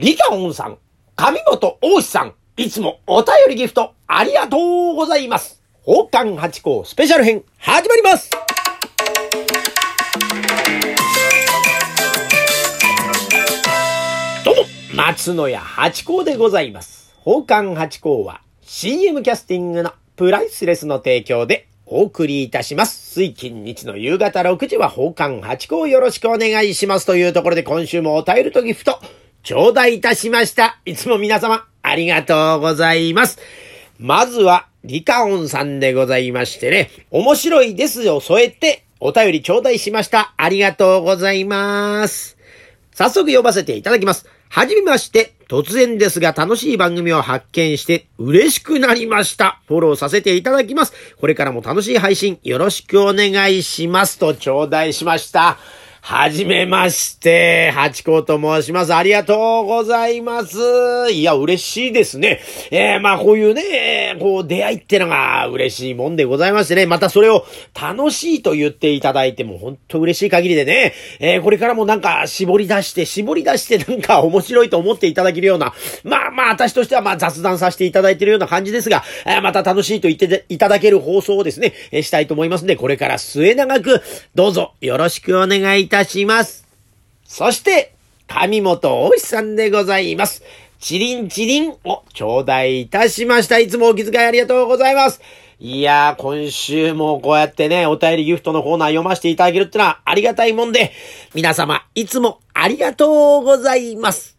リカオンさん、上本大志さん、いつもお便りギフトありがとうございます。宝冠八甲スペシャル編、始まりますどうも、松野屋八甲でございます。宝冠八甲は CM キャスティングのプライスレスの提供でお送りいたします。水金日の夕方6時は宝冠八甲よろしくお願いしますというところで今週もお便りとギフト頂戴いたしました。いつも皆様ありがとうございます。まずはリカオンさんでございましてね、面白いですを添えてお便り頂戴しました。ありがとうございます。早速呼ばせていただきます。はじめまして、突然ですが楽しい番組を発見して嬉しくなりました。フォローさせていただきます。これからも楽しい配信よろしくお願いしますと頂戴しました。はじめまして、ハチ公と申します。ありがとうございます。いや、嬉しいですね。えー、まあ、こういうね、こう、出会いってのが嬉しいもんでございましてね。またそれを楽しいと言っていただいても、本当嬉しい限りでね。えー、これからもなんか絞り出して、絞り出してなんか面白いと思っていただけるような、まあまあ、私としてはまあ雑談させていただいているような感じですが、えー、また楽しいと言っていただける放送をですね、え、したいと思いますんで、これから末永く、どうぞよろしくお願いいたしますたします。そして、上本大志さんでございます。チリンチリンを頂戴いたしました。いつもお気遣いありがとうございます。いやー、今週もこうやってね、お便りギフトのコーナー読ませていただけるってのはありがたいもんで、皆様、いつもありがとうございます。